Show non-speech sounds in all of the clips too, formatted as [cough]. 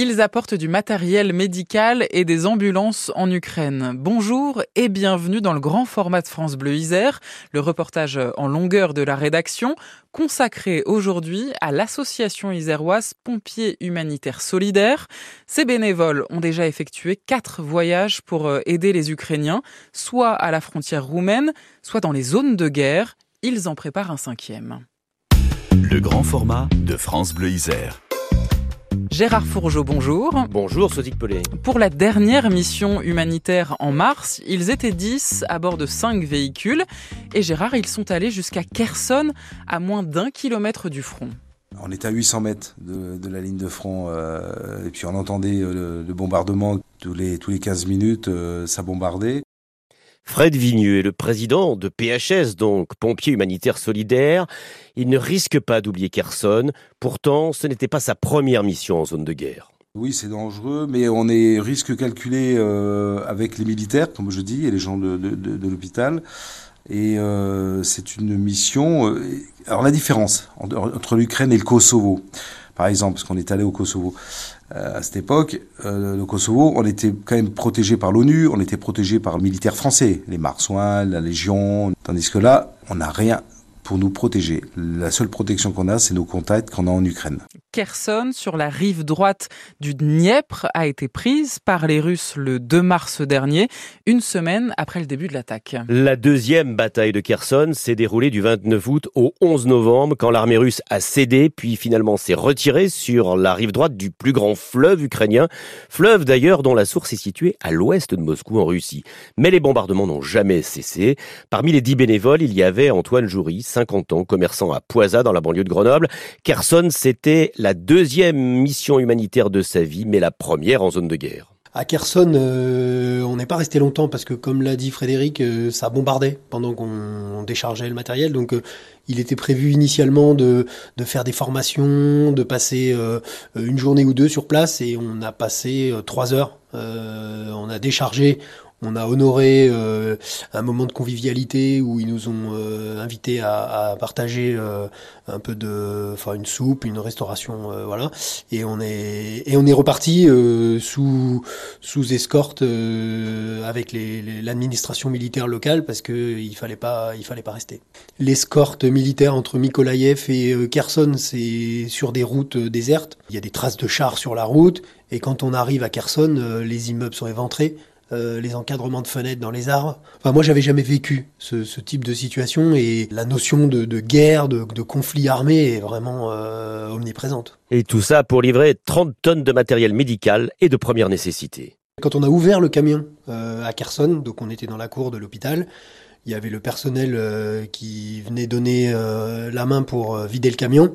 Ils apportent du matériel médical et des ambulances en Ukraine. Bonjour et bienvenue dans le grand format de France Bleu Isère, le reportage en longueur de la rédaction, consacré aujourd'hui à l'association iséroise Pompiers Humanitaires Solidaires. Ces bénévoles ont déjà effectué quatre voyages pour euh, aider les Ukrainiens, soit à la frontière roumaine, soit dans les zones de guerre. Ils en préparent un cinquième. Le grand format de France Bleu Isère. Gérard Fourgeau, bonjour. Bonjour, Sotique Pelé. Pour la dernière mission humanitaire en mars, ils étaient 10 à bord de 5 véhicules. Et Gérard, ils sont allés jusqu'à Kherson, à moins d'un kilomètre du front. On était à 800 mètres de, la ligne de front euh, et puis on entendait euh, le, bombardement tous les, tous les 15 minutes, euh, ça bombardait. Fred Vigneux est le président de PHS, donc Pompiers Humanitaires Solidaires. Il ne risque pas d'oublier Kherson. Pourtant, ce n'était pas sa première mission en zone de guerre. Oui, c'est dangereux, mais on est risque calculé euh, avec les militaires, comme je dis, et les gens de, l'hôpital. Et euh, c'est une mission. Euh, alors la différence entre l'Ukraine et le Kosovo, par exemple, parce qu'on est allé au Kosovo. Euh, à cette époque, euh, le Kosovo, on était quand même protégé par l'ONU, on était protégé par le militaire français, les marsouins, la Légion, tandis que là, on n'a rien pour nous protéger. La seule protection qu'on a, c'est nos contacts qu'on a en Ukraine. Kherson, sur la rive droite du Dniepr, a été prise par les Russes le 2 mars dernier, une semaine après le début de l'attaque. La deuxième bataille de Kherson s'est déroulée du 29 août au 11 novembre, quand l'armée russe a cédé, puis finalement s'est retirée sur la rive droite du plus grand fleuve ukrainien, fleuve d'ailleurs dont la source est située à l'ouest de Moscou en Russie. Mais les bombardements n'ont jamais cessé. Parmi les dix bénévoles, il y avait Antoine Joury, 50 ans, commerçant à Poisa dans la banlieue de Grenoble. Kherson, c'était la deuxième mission humanitaire de sa vie, mais la première en zone de guerre. À Kherson, euh, on n'est pas resté longtemps parce que, comme l'a dit Frédéric, euh, ça bombardait pendant qu'on déchargeait le matériel. Donc, euh, il était prévu initialement de, faire des formations, de passer une journée ou deux sur place, et on a passé trois heures. on a déchargé, on a honoré euh, un moment de convivialité où ils nous ont euh, invités à, partager euh, un peu de, enfin une soupe, une restauration, voilà. Et on est et on est reparti sous sous escorte avec l'administration militaire locale parce que il fallait pas il fallait pas rester. L'escorte militaire entre Mykolaïev et Kherson, c'est sur des routes désertes. Il y a des traces de chars sur la route et quand on arrive à Kherson, les immeubles sont éventrés. Euh, les encadrements de fenêtres dans les arbres. Enfin, moi, j'avais jamais vécu ce, type de situation et la notion de, guerre, de, conflit armé est vraiment euh, omniprésente. Et tout ça pour livrer 30 tonnes de matériel médical et de première nécessité. Quand on a ouvert le camion euh, à Kherson, donc on était dans la cour de l'hôpital, il y avait le personnel qui venait donner la main pour vider le camion.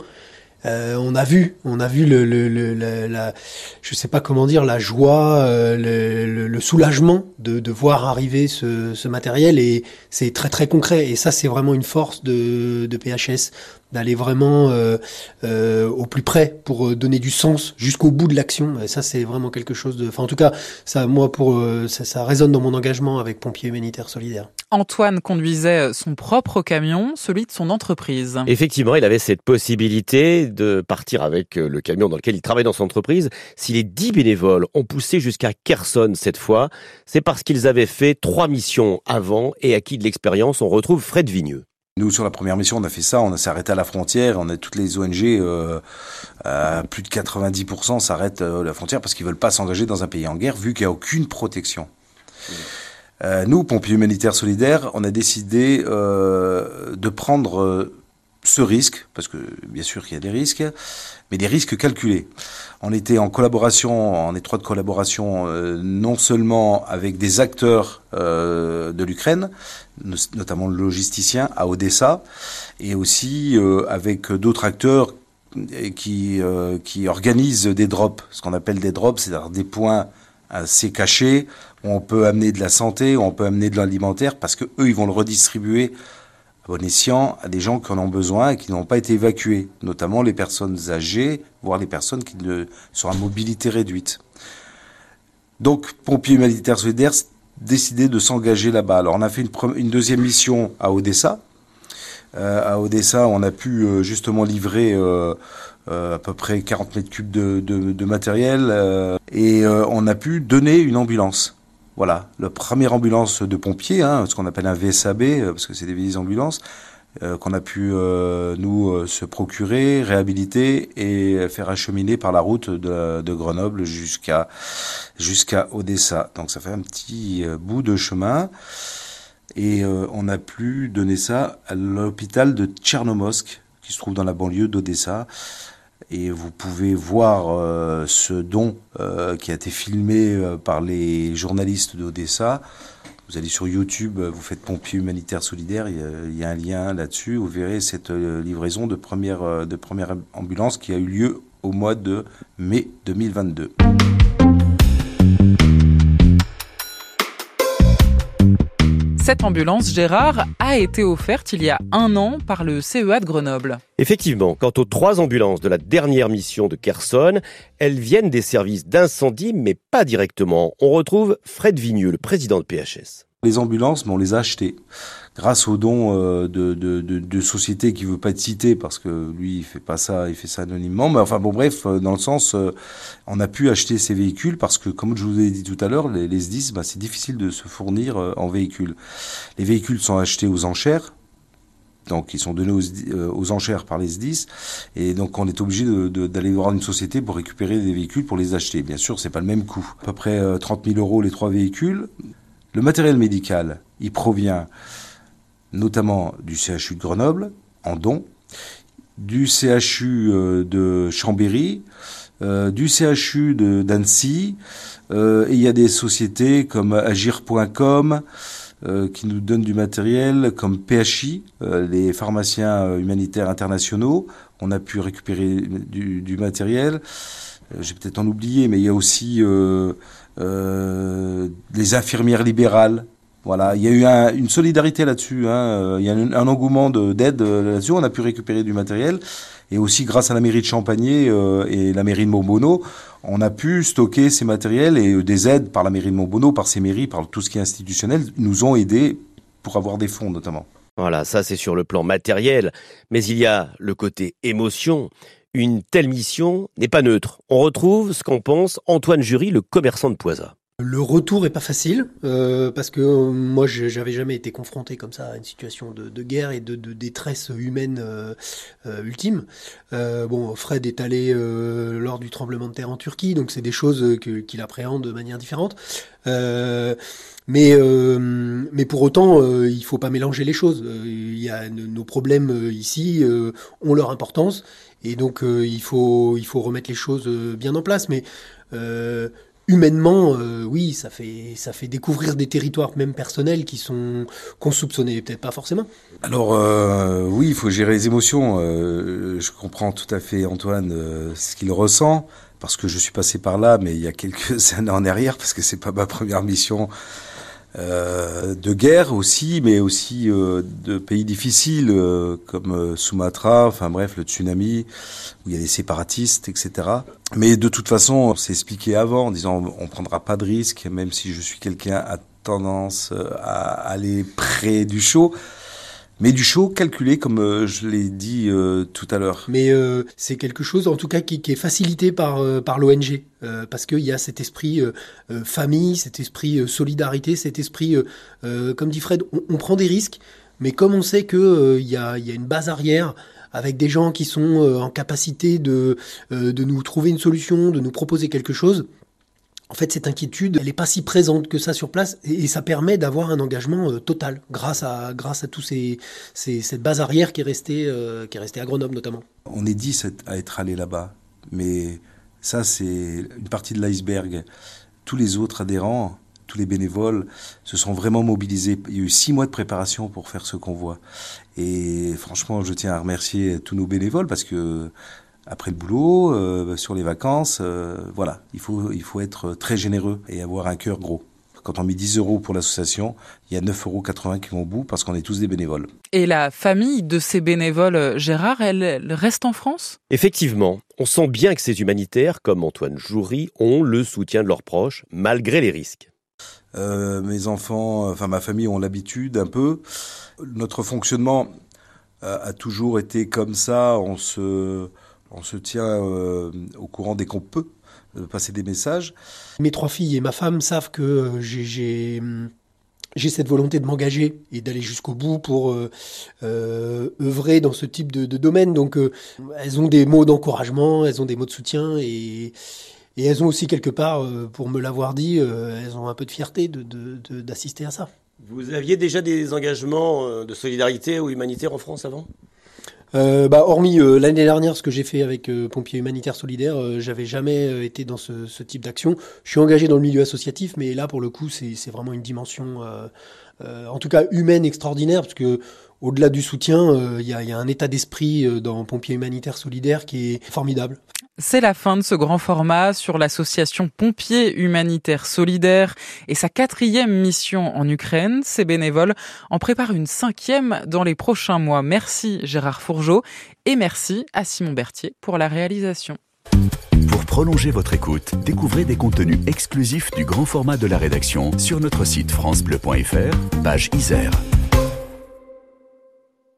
Euh, on a vu, on a vu le, le, le la, je sais pas comment dire, la joie, euh, le, le, soulagement de, de voir arriver ce, ce matériel et c'est très très concret. Et ça c'est vraiment une force de, de PHS d'aller vraiment euh, euh, au plus près pour euh, donner du sens jusqu'au bout de l'action. Et ça, c'est vraiment quelque chose de. Enfin, en tout cas, ça, moi, pour ça, ça résonne dans mon engagement avec Pompiers Humanitaires Solidaires. Antoine conduisait son propre camion, celui de son entreprise. Effectivement, il avait cette possibilité de partir avec le camion dans lequel il travaille dans son entreprise. Si les dix bénévoles ont poussé jusqu'à Kherson cette fois, c'est parce qu'ils avaient fait trois missions avant et acquis de l'expérience. On retrouve Fred Vigneux. Nous, sur la première mission, on a fait ça, on s'est arrêté à la frontière, on a toutes les ONG, euh, plus de 90% s'arrêtent euh, à la frontière parce qu'ils veulent pas s'engager dans un pays en guerre vu qu'il n'y a aucune protection. Euh, nous, pompiers humanitaires solidaires, on a décidé euh, de prendre ce risque, parce que bien sûr qu'il y a des risques, mais des risques calculés. On était en collaboration, en étroite collaboration, euh, non seulement avec des acteurs euh, de l'Ukraine, notamment le logisticien à Odessa, et aussi euh, avec d'autres acteurs qui, qui organisent des drops, ce qu'on appelle des drops, c'est-à-dire des points assez cachés, où on peut amener de la santé, où on peut amener de l'alimentaire, parce que eux, ils vont le redistribuer à à des gens qui en ont besoin et qui n'ont pas été évacués, notamment les personnes âgées, voire les personnes qui sont à mobilité réduite. Donc, pompiers humanitaires solidaires décidé de s'engager là-bas. Alors, on a fait une, deuxième mission à Odessa. Euh, à Odessa, on a pu euh, justement livrer euh, à peu près 40 mètres cubes de matériel, et on a pu donner une ambulance. Voilà, la première ambulance de pompiers, hein, ce qu'on appelle un VSAB, euh, parce que c'est des vieilles ambulances, euh, qu'on a pu euh, nous se procurer, réhabiliter et faire acheminer par la route de, Grenoble jusqu'à jusqu'à Odessa. Donc ça fait un petit bout de chemin et on a pu donner ça à l'hôpital de Tchernomorsk qui se trouve dans la banlieue d'Odessa et vous pouvez voir euh, ce don euh, qui a été filmé euh, par les journalistes d'Odessa. Vous allez sur YouTube, vous faites pompier humanitaire solidaire, il y a, un lien là-dessus. Vous verrez cette livraison de première, de première ambulance qui a eu lieu au mois de mai 2022. Cette ambulance, Gérard, a été offerte il y a un an par le CEA de Grenoble. Effectivement, quant aux trois ambulances de la dernière mission de Kherson, elles viennent des services d'incendie, mais pas directement. On retrouve Fred Vigneux, le président de PHS. Les ambulances, on les a achetées grâce aux dons euh, de, sociétés qui veut pas être citées parce que lui il fait pas ça, il fait ça anonymement. Mais enfin bon bref, euh, dans le sens, euh, on a pu acheter ces véhicules parce que comme je vous ai dit tout à l'heure, les, les SDIS, bah, c'est difficile de se fournir en véhicules. Les véhicules sont achetés aux enchères. Donc ils sont donnés aux, aux enchères par les SDIS et donc on est obligé d'aller voir une société pour récupérer des véhicules pour les acheter. Bien sûr, c'est pas le même coût. À peu près 30 000 euros les trois véhicules. Le matériel médical, il provient notamment du CHU de Grenoble, en don, du CHU euh, de Chambéry, euh, du CHU d'Annecy, euh, et il y a des sociétés comme agir.com qui nous donnent du matériel, comme PHI, les pharmaciens humanitaires internationaux. On a pu récupérer du, du matériel. J'ai peut-être en oublié, mais il y a aussi euh, les infirmières libérales. Voilà, il y a eu une solidarité là-dessus. Hein. Euh, il y a un, engouement d'aide euh, là-dessus. On a pu récupérer du matériel. Et aussi, grâce à la mairie de Champagné et la mairie de Montbonneau, on a pu stocker ces matériels et des aides par la mairie de Montbonneau, par ces mairies, par tout ce qui est institutionnel, nous ont aidés pour avoir des fonds notamment. Voilà, ça c'est sur le plan matériel, mais il y a le côté émotion. Une telle mission n'est pas neutre. On retrouve ce qu'en pense Antoine Jury, le commerçant de Poisa. Le retour est pas facile euh, parce que euh, moi j'avais jamais été confronté comme ça à une situation de, guerre et de, détresse humaine euh, ultime. bon, Fred est allé lors du tremblement de terre en Turquie, donc c'est des choses qu'il appréhende de manière différente. mais pour autant, il faut pas mélanger les choses. Nos problèmes ici ont leur importance et donc euh, il, faut, il faut remettre les choses euh, bien en place. Mais euh, humainement, oui, ça fait, ça fait découvrir des territoires même personnels qui sont qu'on soupçonnait peut-être pas forcément. Alors oui, il faut gérer les émotions. je comprends tout à fait Antoine ce qu'il ressent parce que je suis passé par là, mais il y a quelques [laughs] années en arrière parce que c'est pas ma première mission euh, de guerre aussi, mais aussi euh, de pays difficiles euh, comme Sumatra, enfin bref, le tsunami, où il y a des séparatistes, etc. Mais de toute façon, c'est expliqué avant, en disant on prendra pas de risque, même si je suis quelqu'un à tendance à aller près du chaud mais du chaud calculé comme euh, je l'ai dit euh, tout à l'heure. Mais euh, c'est quelque chose en tout cas qui, est facilité par, l'ONG, parce qu'il y a cet esprit famille, cet esprit solidarité, cet esprit, comme dit Fred, on, prend des risques, mais comme on sait qu'il y, a, y a une base arrière avec des gens qui sont en capacité de, de nous trouver une solution, de nous proposer quelque chose, en fait, cette inquiétude, elle n'est pas si présente que ça sur place et, ça permet d'avoir un engagement euh, total grâce à, grâce à tous ces, cette base arrière qui est restée, euh, qui est restée à Grenoble notamment. On est dix à être allé là-bas, mais ça, c'est une partie de l'iceberg. Tous les autres adhérents, tous les bénévoles se sont vraiment mobilisés. Il y a eu six mois de préparation pour faire ce convoi. Et franchement, je tiens à remercier tous nos bénévoles parce que après le boulot, euh, sur les vacances. Euh, voilà, il faut, il faut être très généreux et avoir un cœur gros. Quand on met 10 euros pour l'association, il y a 9,80 euros qui vont au bout parce qu'on est tous des bénévoles. Et la famille de ces bénévoles, Gérard, elle, reste en France? Effectivement, on sent bien que ces humanitaires, comme Antoine Joury, ont le soutien de leurs proches, malgré les risques. Euh, mes enfants, enfin ma famille ont l'habitude un peu. Notre fonctionnement a toujours été comme ça. On se, on se tient au courant dès qu'on peut passer des messages. Mes trois filles et ma femme savent que j'ai j'ai cette volonté de m'engager et d'aller jusqu'au bout pour euh, euh, œuvrer dans ce type de, domaine. Donc, euh, elles ont des mots d'encouragement, elles ont des mots de soutien et, et elles ont aussi quelque part, pour me l'avoir dit, elles ont un peu de fierté d'assister de, à ça. Vous aviez déjà des engagements de solidarité ou humanitaire en France avant? Euh, bah, hormis euh, l'année dernière, ce que j'ai fait avec euh, Pompiers Humanitaires Solidaires, j'avais jamais été dans ce, ce type d'action. Je suis engagé dans le milieu associatif, mais là, pour le coup, c'est vraiment une dimension, en tout cas humaine extraordinaire, parce que au-delà du soutien, il y, y, a un état d'esprit dans Pompiers Humanitaires Solidaires qui est formidable. C'est la fin de ce grand format sur l'association Pompiers Humanitaires Solidaires et sa quatrième mission en Ukraine. Ces bénévoles en préparent une cinquième dans les prochains mois. Merci Gérard Fourgeau et merci à Simon Berthier pour la réalisation. Pour prolonger votre écoute, découvrez des contenus exclusifs du grand format de la rédaction sur notre site francebleu.fr, page Isère.